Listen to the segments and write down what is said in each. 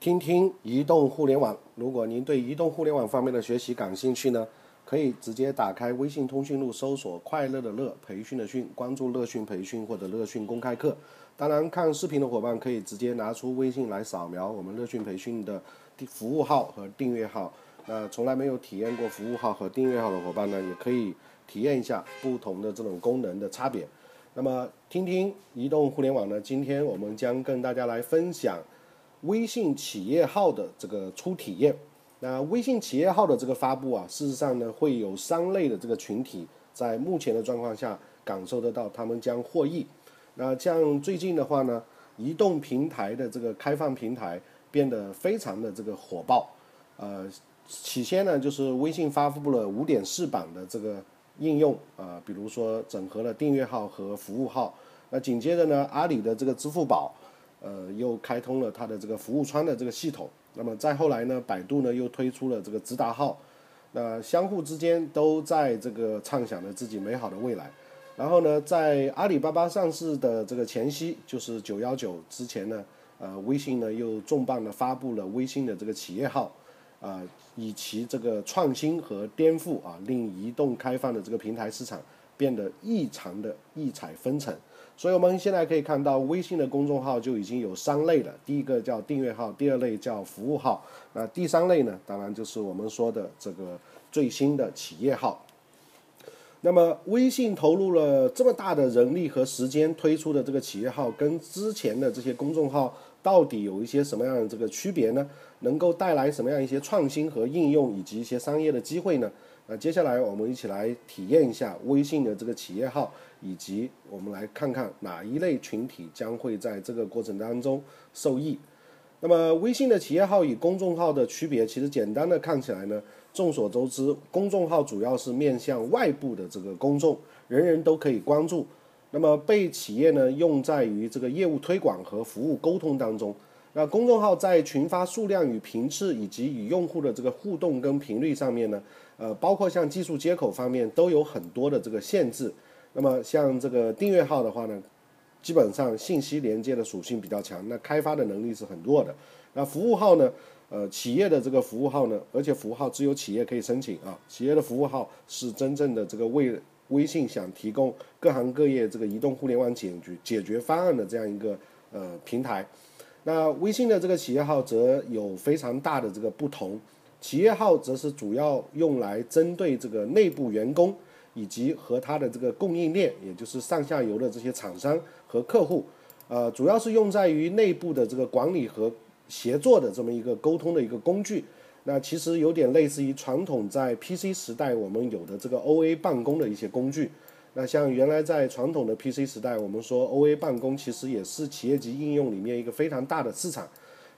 听听移动互联网。如果您对移动互联网方面的学习感兴趣呢，可以直接打开微信通讯录，搜索“快乐的乐培训的训”，关注“乐讯培训”或者“乐讯公开课”。当然，看视频的伙伴可以直接拿出微信来扫描我们乐讯培训的服务号和订阅号。那从来没有体验过服务号和订阅号的伙伴呢，也可以体验一下不同的这种功能的差别。那么，听听移动互联网呢？今天我们将跟大家来分享微信企业号的这个初体验。那微信企业号的这个发布啊，事实上呢，会有三类的这个群体在目前的状况下感受得到，他们将获益。那像最近的话呢，移动平台的这个开放平台变得非常的这个火爆。呃，起先呢，就是微信发布了五点四版的这个。应用啊，比如说整合了订阅号和服务号，那紧接着呢，阿里的这个支付宝，呃，又开通了它的这个服务窗的这个系统。那么再后来呢，百度呢又推出了这个直达号，那相互之间都在这个畅想着自己美好的未来。然后呢，在阿里巴巴上市的这个前夕，就是九幺九之前呢，呃，微信呢又重磅的发布了微信的这个企业号。啊，以其这个创新和颠覆啊，令移动开放的这个平台市场变得异常的异彩纷呈。所以我们现在可以看到，微信的公众号就已经有三类了。第一个叫订阅号，第二类叫服务号，那第三类呢，当然就是我们说的这个最新的企业号。那么，微信投入了这么大的人力和时间推出的这个企业号，跟之前的这些公众号到底有一些什么样的这个区别呢？能够带来什么样一些创新和应用，以及一些商业的机会呢？那接下来我们一起来体验一下微信的这个企业号，以及我们来看看哪一类群体将会在这个过程当中受益。那么，微信的企业号与公众号的区别，其实简单的看起来呢？众所周知，公众号主要是面向外部的这个公众，人人都可以关注。那么被企业呢用在于这个业务推广和服务沟通当中。那公众号在群发数量与频次，以及与用户的这个互动跟频率上面呢，呃，包括像技术接口方面都有很多的这个限制。那么像这个订阅号的话呢，基本上信息连接的属性比较强，那开发的能力是很弱的。那服务号呢？呃，企业的这个服务号呢，而且服务号只有企业可以申请啊。企业的服务号是真正的这个为微信想提供各行各业这个移动互联网解决解决方案的这样一个呃平台。那微信的这个企业号则有非常大的这个不同，企业号则是主要用来针对这个内部员工以及和它的这个供应链，也就是上下游的这些厂商和客户，呃，主要是用在于内部的这个管理和。协作的这么一个沟通的一个工具，那其实有点类似于传统在 PC 时代我们有的这个 OA 办公的一些工具。那像原来在传统的 PC 时代，我们说 OA 办公其实也是企业级应用里面一个非常大的市场。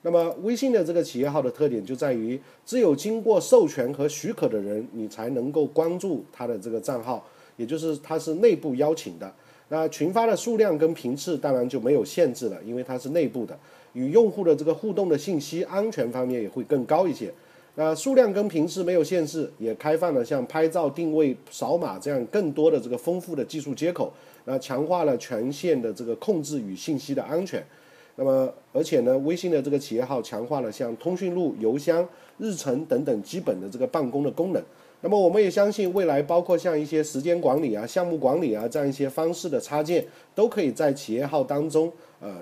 那么微信的这个企业号的特点就在于，只有经过授权和许可的人，你才能够关注他的这个账号，也就是它是内部邀请的。那群发的数量跟频次当然就没有限制了，因为它是内部的。与用户的这个互动的信息安全方面也会更高一些。那数量跟频次没有限制，也开放了像拍照、定位、扫码这样更多的这个丰富的技术接口。那强化了权限的这个控制与信息的安全。那么，而且呢，微信的这个企业号强化了像通讯录、邮箱、日程等等基本的这个办公的功能。那么，我们也相信未来包括像一些时间管理啊、项目管理啊这样一些方式的插件，都可以在企业号当中呃。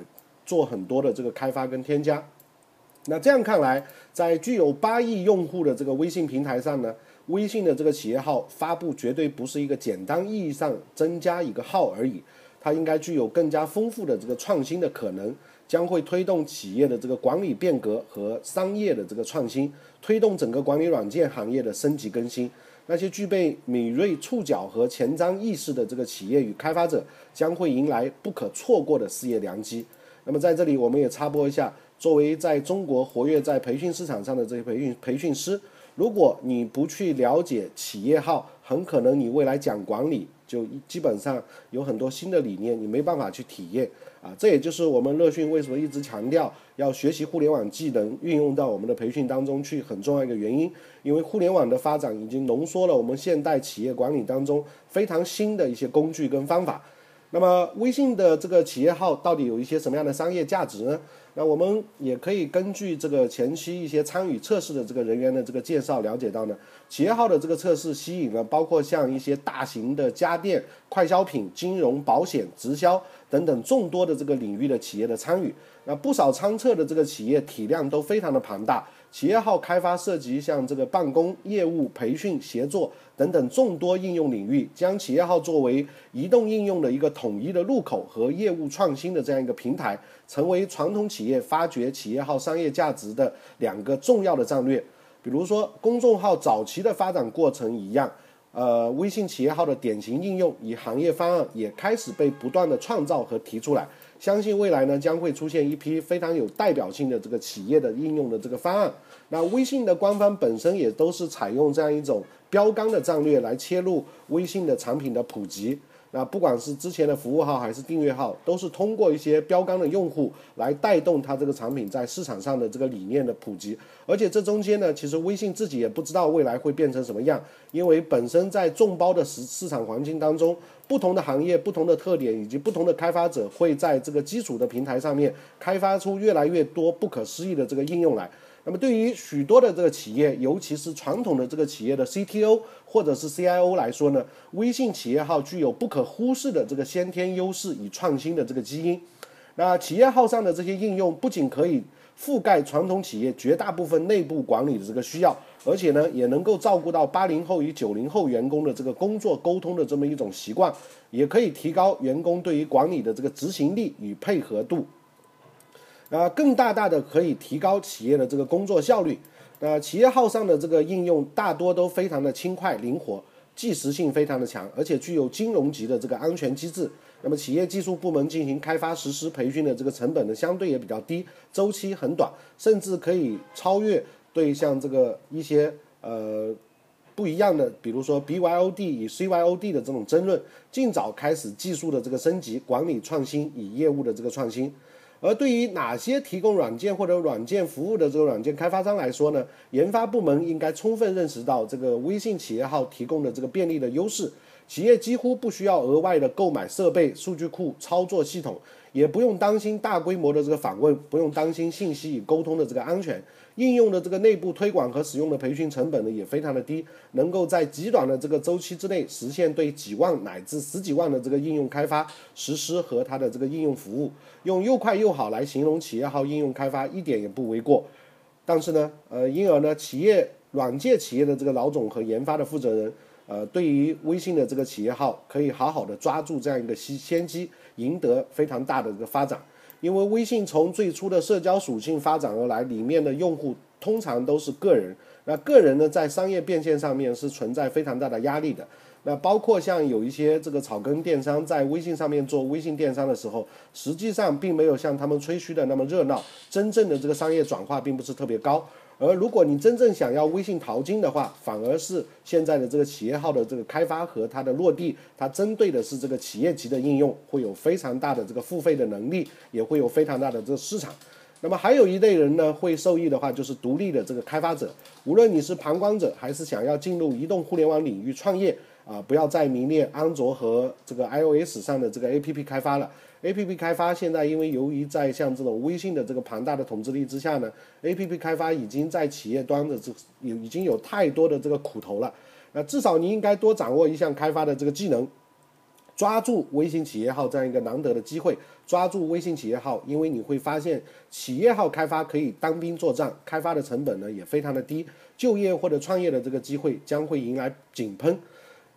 做很多的这个开发跟添加，那这样看来，在具有八亿用户的这个微信平台上呢，微信的这个企业号发布绝对不是一个简单意义上增加一个号而已，它应该具有更加丰富的这个创新的可能，将会推动企业的这个管理变革和商业的这个创新，推动整个管理软件行业的升级更新。那些具备敏锐触角和前瞻意识的这个企业与开发者，将会迎来不可错过的事业良机。那么在这里，我们也插播一下，作为在中国活跃在培训市场上的这些培训培训师，如果你不去了解企业号，很可能你未来讲管理就基本上有很多新的理念，你没办法去体验啊。这也就是我们乐讯为什么一直强调要学习互联网技能，运用到我们的培训当中去很重要一个原因。因为互联网的发展已经浓缩了我们现代企业管理当中非常新的一些工具跟方法。那么微信的这个企业号到底有一些什么样的商业价值呢？那我们也可以根据这个前期一些参与测试的这个人员的这个介绍了解到呢，企业号的这个测试吸引了包括像一些大型的家电、快消品、金融、保险、直销等等众多的这个领域的企业的参与。那不少参测的这个企业体量都非常的庞大。企业号开发涉及像这个办公、业务、培训、协作等等众多应用领域，将企业号作为移动应用的一个统一的入口和业务创新的这样一个平台，成为传统企业发掘企业号商业价值的两个重要的战略。比如说，公众号早期的发展过程一样，呃，微信企业号的典型应用与行业方案也开始被不断的创造和提出来。相信未来呢，将会出现一批非常有代表性的这个企业的应用的这个方案。那微信的官方本身也都是采用这样一种标杆的战略来切入微信的产品的普及。那不管是之前的服务号还是订阅号，都是通过一些标杆的用户来带动它这个产品在市场上的这个理念的普及。而且这中间呢，其实微信自己也不知道未来会变成什么样，因为本身在众包的市市场环境当中，不同的行业、不同的特点以及不同的开发者会在这个基础的平台上面开发出越来越多不可思议的这个应用来。那么对于许多的这个企业，尤其是传统的这个企业的 CTO 或者是 CIO 来说呢，微信企业号具有不可忽视的这个先天优势与创新的这个基因。那企业号上的这些应用不仅可以覆盖传统企业绝大部分内部管理的这个需要，而且呢，也能够照顾到八零后与九零后员工的这个工作沟通的这么一种习惯，也可以提高员工对于管理的这个执行力与配合度。啊，更大大的可以提高企业的这个工作效率。呃，企业号上的这个应用大多都非常的轻快灵活，即时性非常的强，而且具有金融级的这个安全机制。那么企业技术部门进行开发实施培训的这个成本呢，相对也比较低，周期很短，甚至可以超越对像这个一些呃不一样的，比如说 BYOD 与 CYOD 的这种争论，尽早开始技术的这个升级、管理创新与业务的这个创新。而对于哪些提供软件或者软件服务的这个软件开发商来说呢？研发部门应该充分认识到这个微信企业号提供的这个便利的优势。企业几乎不需要额外的购买设备、数据库、操作系统，也不用担心大规模的这个访问，不用担心信息与沟通的这个安全。应用的这个内部推广和使用的培训成本呢也非常的低，能够在极短的这个周期之内实现对几万乃至十几万的这个应用开发实施和它的这个应用服务，用又快又好来形容企业号应用开发一点也不为过。但是呢，呃，因而呢，企业软件企业的这个老总和研发的负责人，呃，对于微信的这个企业号可以好好的抓住这样一个先先机，赢得非常大的这个发展。因为微信从最初的社交属性发展而来，里面的用户通常都是个人。那个人呢，在商业变现上面是存在非常大的压力的。那包括像有一些这个草根电商在微信上面做微信电商的时候，实际上并没有像他们吹嘘的那么热闹，真正的这个商业转化并不是特别高。而如果你真正想要微信淘金的话，反而是现在的这个企业号的这个开发和它的落地，它针对的是这个企业级的应用，会有非常大的这个付费的能力，也会有非常大的这个市场。那么还有一类人呢，会受益的话，就是独立的这个开发者，无论你是旁观者，还是想要进入移动互联网领域创业啊，不要再迷恋安卓和这个 iOS 上的这个 APP 开发了。A P P 开发现在因为由于在像这种微信的这个庞大的统治力之下呢，A P P 开发已经在企业端的这有已经有太多的这个苦头了。那至少你应该多掌握一项开发的这个技能，抓住微信企业号这样一个难得的机会，抓住微信企业号，因为你会发现企业号开发可以当兵作战，开发的成本呢也非常的低，就业或者创业的这个机会将会迎来井喷。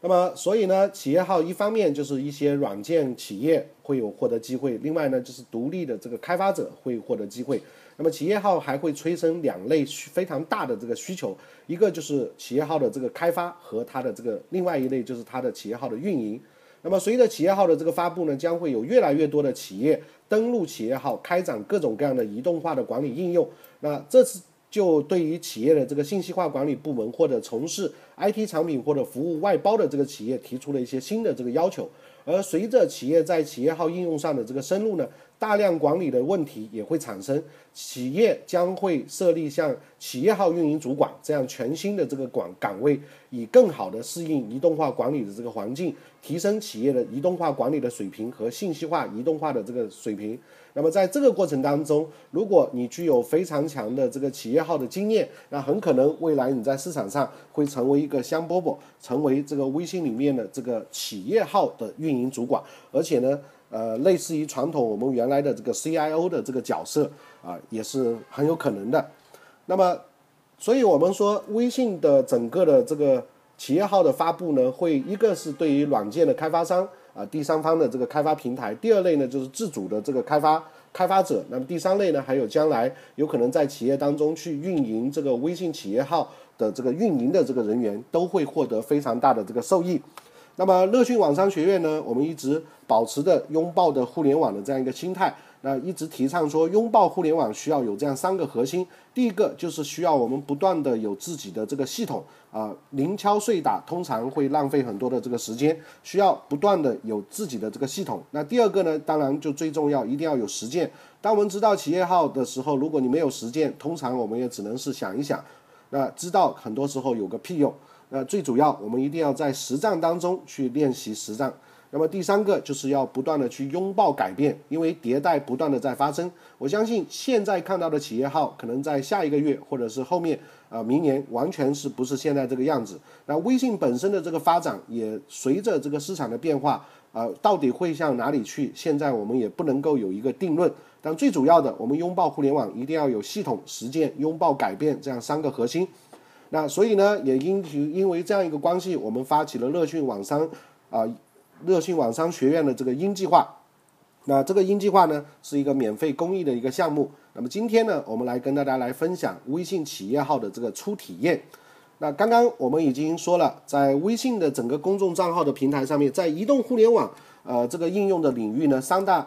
那么，所以呢，企业号一方面就是一些软件企业会有获得机会，另外呢，就是独立的这个开发者会获得机会。那么，企业号还会催生两类非常大的这个需求，一个就是企业号的这个开发和它的这个另外一类就是它的企业号的运营。那么，随着企业号的这个发布呢，将会有越来越多的企业登录企业号，开展各种各样的移动化的管理应用。那这次。就对于企业的这个信息化管理部门或者从事 IT 产品或者服务外包的这个企业提出了一些新的这个要求，而随着企业在企业号应用上的这个深入呢，大量管理的问题也会产生，企业将会设立像企业号运营主管这样全新的这个管岗位，以更好的适应移动化管理的这个环境，提升企业的移动化管理的水平和信息化移动化的这个水平。那么在这个过程当中，如果你具有非常强的这个企业号的经验，那很可能未来你在市场上会成为一个香饽饽，成为这个微信里面的这个企业号的运营主管，而且呢，呃，类似于传统我们原来的这个 CIO 的这个角色啊，也是很有可能的。那么，所以我们说微信的整个的这个企业号的发布呢，会一个是对于软件的开发商。啊，第三方的这个开发平台，第二类呢就是自主的这个开发开发者，那么第三类呢还有将来有可能在企业当中去运营这个微信企业号的这个运营的这个人员，都会获得非常大的这个受益。那么乐讯网商学院呢，我们一直保持着拥抱的互联网的这样一个心态。那一直提倡说，拥抱互联网需要有这样三个核心。第一个就是需要我们不断的有自己的这个系统啊，零敲碎打通常会浪费很多的这个时间，需要不断的有自己的这个系统。那第二个呢，当然就最重要，一定要有实践。当我们知道企业号的时候，如果你没有实践，通常我们也只能是想一想。那知道很多时候有个屁用。那最主要，我们一定要在实战当中去练习实战。那么第三个就是要不断的去拥抱改变，因为迭代不断的在发生。我相信现在看到的企业号，可能在下一个月或者是后面啊，明年完全是不是现在这个样子。那微信本身的这个发展也随着这个市场的变化啊，到底会向哪里去？现在我们也不能够有一个定论。但最主要的，我们拥抱互联网一定要有系统实践，拥抱改变这样三个核心。那所以呢，也因因为这样一个关系，我们发起了乐讯网商啊。乐讯网商学院的这个鹰计划，那这个鹰计划呢是一个免费公益的一个项目。那么今天呢，我们来跟大家来分享微信企业号的这个初体验。那刚刚我们已经说了，在微信的整个公众账号的平台上面，在移动互联网呃这个应用的领域呢，三大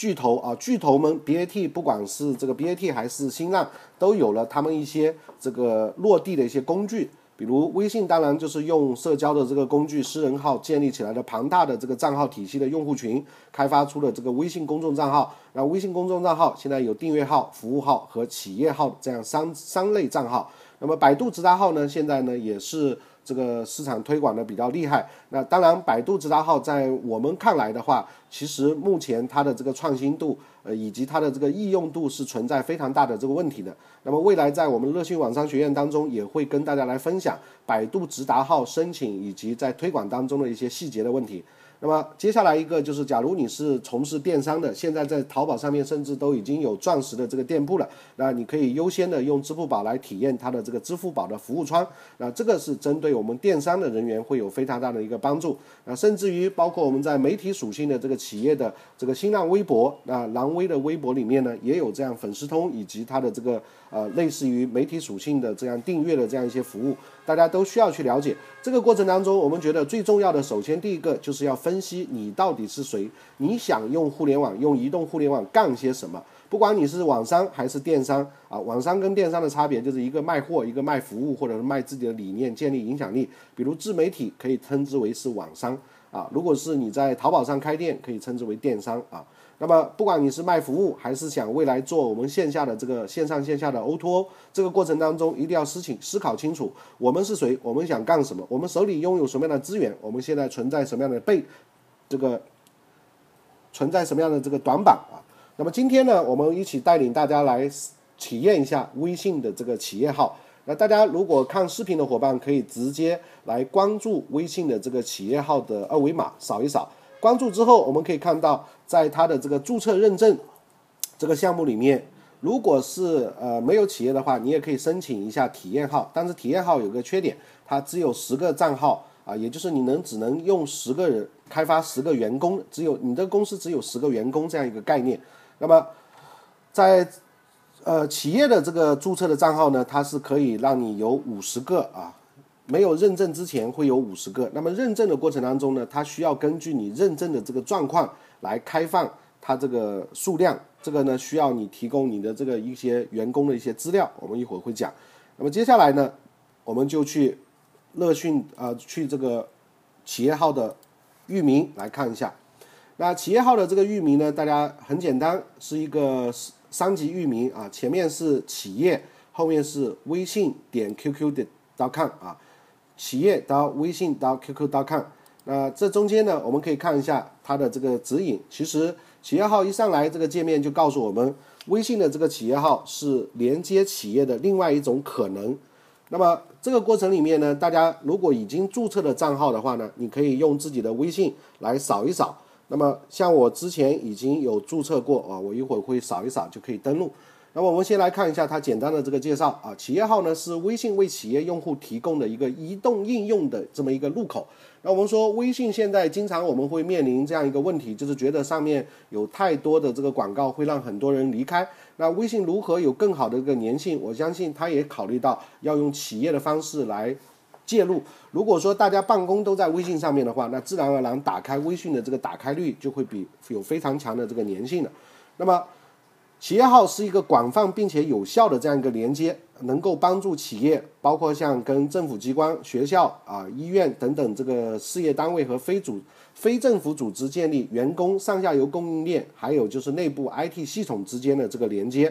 巨头啊巨头们 BAT，不管是这个 BAT 还是新浪，都有了他们一些这个落地的一些工具。比如微信，当然就是用社交的这个工具，私人号建立起来的庞大的这个账号体系的用户群，开发出了这个微信公众账号。那微信公众账号现在有订阅号、服务号和企业号这样三三类账号。那么百度直达号呢，现在呢也是。这个市场推广的比较厉害，那当然，百度直达号在我们看来的话，其实目前它的这个创新度，呃，以及它的这个易用度是存在非常大的这个问题的。那么未来在我们乐讯网商学院当中，也会跟大家来分享百度直达号申请以及在推广当中的一些细节的问题。那么接下来一个就是，假如你是从事电商的，现在在淘宝上面甚至都已经有钻石的这个店铺了，那你可以优先的用支付宝来体验它的这个支付宝的服务窗。那这个是针对我们电商的人员会有非常大的一个帮助。那甚至于包括我们在媒体属性的这个企业的这个新浪微博，那狼微的微博里面呢，也有这样粉丝通以及它的这个呃类似于媒体属性的这样订阅的这样一些服务，大家都需要去了解。这个过程当中，我们觉得最重要的，首先第一个就是要分。析你到底是谁？你想用互联网、用移动互联网干些什么？不管你是网商还是电商啊，网商跟电商的差别就是一个卖货，一个卖服务，或者是卖自己的理念，建立影响力。比如自媒体可以称之为是网商啊，如果是你在淘宝上开店，可以称之为电商啊。那么不管你是卖服务，还是想未来做我们线下的这个线上线下的 O2O，这个过程当中一定要思清思考清楚，我们是谁？我们想干什么？我们手里拥有什么样的资源？我们现在存在什么样的背？这个存在什么样的这个短板啊？那么今天呢，我们一起带领大家来体验一下微信的这个企业号。那大家如果看视频的伙伴，可以直接来关注微信的这个企业号的二维码，扫一扫。关注之后，我们可以看到，在它的这个注册认证这个项目里面，如果是呃没有企业的话，你也可以申请一下体验号。但是体验号有个缺点，它只有十个账号。啊，也就是你能只能用十个人开发十个员工，只有你的公司只有十个员工这样一个概念。那么，在呃企业的这个注册的账号呢，它是可以让你有五十个啊，没有认证之前会有五十个。那么认证的过程当中呢，它需要根据你认证的这个状况来开放它这个数量。这个呢需要你提供你的这个一些员工的一些资料，我们一会儿会讲。那么接下来呢，我们就去。乐讯啊，去这个企业号的域名来看一下。那企业号的这个域名呢，大家很简单，是一个三级域名啊，前面是企业，后面是微信点 QQ 的 .com 啊，企业到微信到 QQ .com。那这中间呢，我们可以看一下它的这个指引。其实企业号一上来，这个界面就告诉我们，微信的这个企业号是连接企业的另外一种可能。那么这个过程里面呢，大家如果已经注册了账号的话呢，你可以用自己的微信来扫一扫。那么像我之前已经有注册过啊，我一会儿会扫一扫就可以登录。那么我们先来看一下它简单的这个介绍啊，企业号呢是微信为企业用户提供的一个移动应用的这么一个入口。那我们说微信现在经常我们会面临这样一个问题，就是觉得上面有太多的这个广告会让很多人离开。那微信如何有更好的一个粘性？我相信它也考虑到要用企业的方式来介入。如果说大家办公都在微信上面的话，那自然而然打开微信的这个打开率就会比有非常强的这个粘性的。那么企业号是一个广泛并且有效的这样一个连接，能够帮助企业，包括像跟政府机关、学校啊、医院等等这个事业单位和非主非政府组织建立员工上下游供应链，还有就是内部 IT 系统之间的这个连接。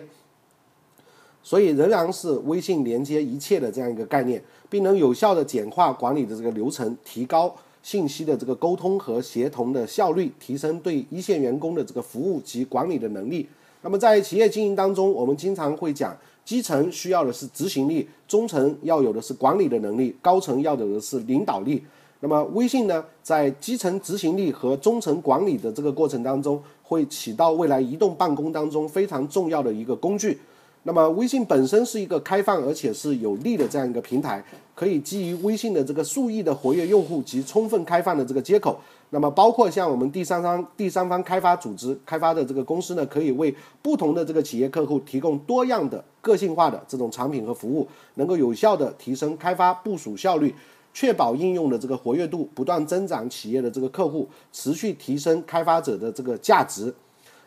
所以仍然是微信连接一切的这样一个概念，并能有效的简化管理的这个流程，提高信息的这个沟通和协同的效率，提升对一线员工的这个服务及管理的能力。那么在企业经营当中，我们经常会讲，基层需要的是执行力，中层要有的是管理的能力，高层要有的是领导力。那么微信呢，在基层执行力和中层管理的这个过程当中，会起到未来移动办公当中非常重要的一个工具。那么微信本身是一个开放而且是有利的这样一个平台，可以基于微信的这个数亿的活跃用户及充分开放的这个接口。那么，包括像我们第三方、第三方开发组织开发的这个公司呢，可以为不同的这个企业客户提供多样的、个性化的这种产品和服务，能够有效的提升开发部署效率，确保应用的这个活跃度不断增长，企业的这个客户持续提升开发者的这个价值。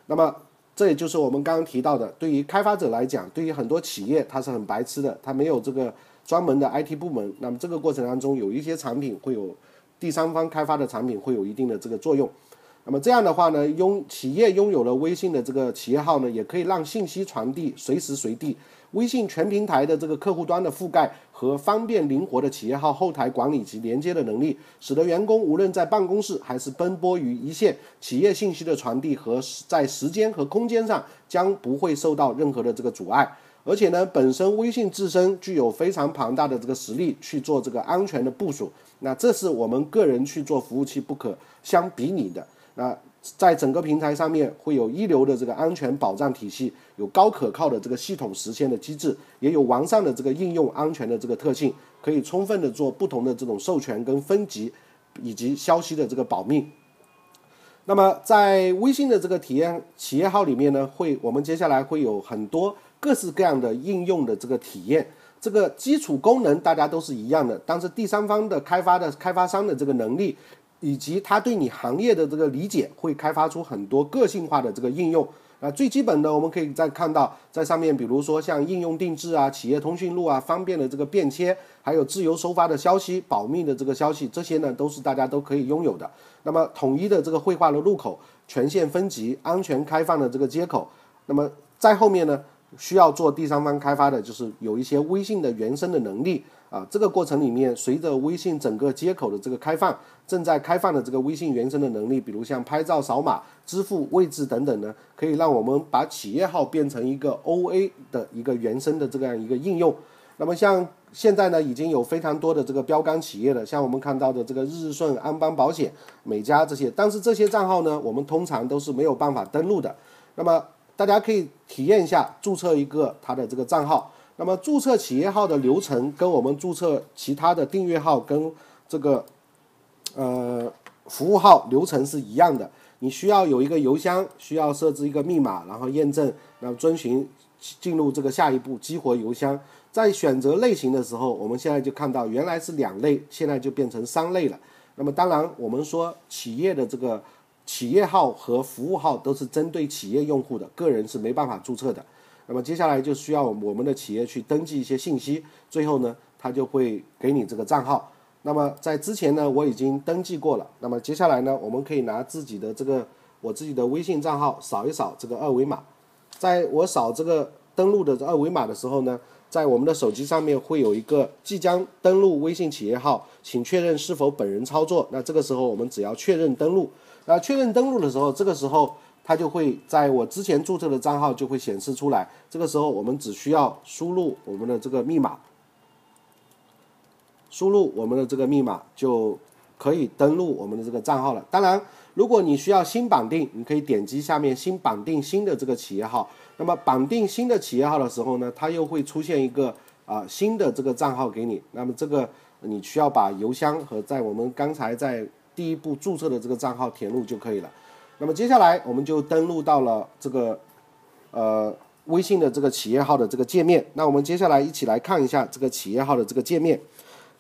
那么，这也就是我们刚刚提到的，对于开发者来讲，对于很多企业他是很白痴的，他没有这个专门的 IT 部门。那么这个过程当中，有一些产品会有。第三方开发的产品会有一定的这个作用，那么这样的话呢，拥企业拥有了微信的这个企业号呢，也可以让信息传递随时随地。微信全平台的这个客户端的覆盖和方便灵活的企业号后台管理及连接的能力，使得员工无论在办公室还是奔波于一线，企业信息的传递和在时间和空间上将不会受到任何的这个阻碍。而且呢，本身微信自身具有非常庞大的这个实力去做这个安全的部署，那这是我们个人去做服务器不可相比拟的。那在整个平台上面会有一流的这个安全保障体系，有高可靠的这个系统实现的机制，也有完善的这个应用安全的这个特性，可以充分的做不同的这种授权跟分级，以及消息的这个保密。那么在微信的这个体验企业号里面呢，会我们接下来会有很多。各式各样的应用的这个体验，这个基础功能大家都是一样的，但是第三方的开发的开发商的这个能力，以及他对你行业的这个理解，会开发出很多个性化的这个应用。啊，最基本的我们可以再看到，在上面，比如说像应用定制啊、企业通讯录啊、方便的这个便签，还有自由收发的消息、保密的这个消息，这些呢都是大家都可以拥有的。那么统一的这个绘画的入口、权限分级、安全开放的这个接口，那么在后面呢？需要做第三方开发的，就是有一些微信的原生的能力啊。这个过程里面，随着微信整个接口的这个开放，正在开放的这个微信原生的能力，比如像拍照、扫码、支付位置等等呢，可以让我们把企业号变成一个 OA 的一个原生的这样一个应用。那么像现在呢，已经有非常多的这个标杆企业了，像我们看到的这个日顺、安邦保险、美家这些，但是这些账号呢，我们通常都是没有办法登录的。那么大家可以体验一下注册一个他的这个账号。那么注册企业号的流程跟我们注册其他的订阅号跟这个呃服务号流程是一样的。你需要有一个邮箱，需要设置一个密码，然后验证，然后遵循进入这个下一步激活邮箱。在选择类型的时候，我们现在就看到原来是两类，现在就变成三类了。那么当然，我们说企业的这个。企业号和服务号都是针对企业用户的，个人是没办法注册的。那么接下来就需要我们的企业去登记一些信息，最后呢，他就会给你这个账号。那么在之前呢，我已经登记过了。那么接下来呢，我们可以拿自己的这个我自己的微信账号，扫一扫这个二维码。在我扫这个登录的二维码的时候呢，在我们的手机上面会有一个即将登录微信企业号，请确认是否本人操作。那这个时候我们只要确认登录。那确认登录的时候，这个时候它就会在我之前注册的账号就会显示出来。这个时候我们只需要输入我们的这个密码，输入我们的这个密码就可以登录我们的这个账号了。当然，如果你需要新绑定，你可以点击下面新绑定新的这个企业号。那么绑定新的企业号的时候呢，它又会出现一个啊新的这个账号给你。那么这个你需要把邮箱和在我们刚才在第一步注册的这个账号填入就可以了。那么接下来我们就登录到了这个呃微信的这个企业号的这个界面。那我们接下来一起来看一下这个企业号的这个界面。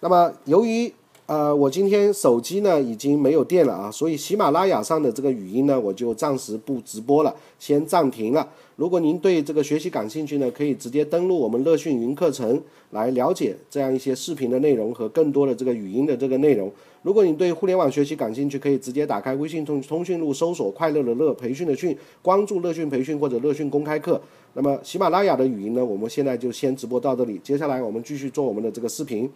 那么由于呃我今天手机呢已经没有电了啊，所以喜马拉雅上的这个语音呢我就暂时不直播了，先暂停了。如果您对这个学习感兴趣呢，可以直接登录我们乐讯云课程来了解这样一些视频的内容和更多的这个语音的这个内容。如果你对互联网学习感兴趣，可以直接打开微信通通讯录，搜索“快乐的乐培训的训”，关注乐讯培训或者乐讯公开课。那么喜马拉雅的语音呢，我们现在就先直播到这里，接下来我们继续做我们的这个视频。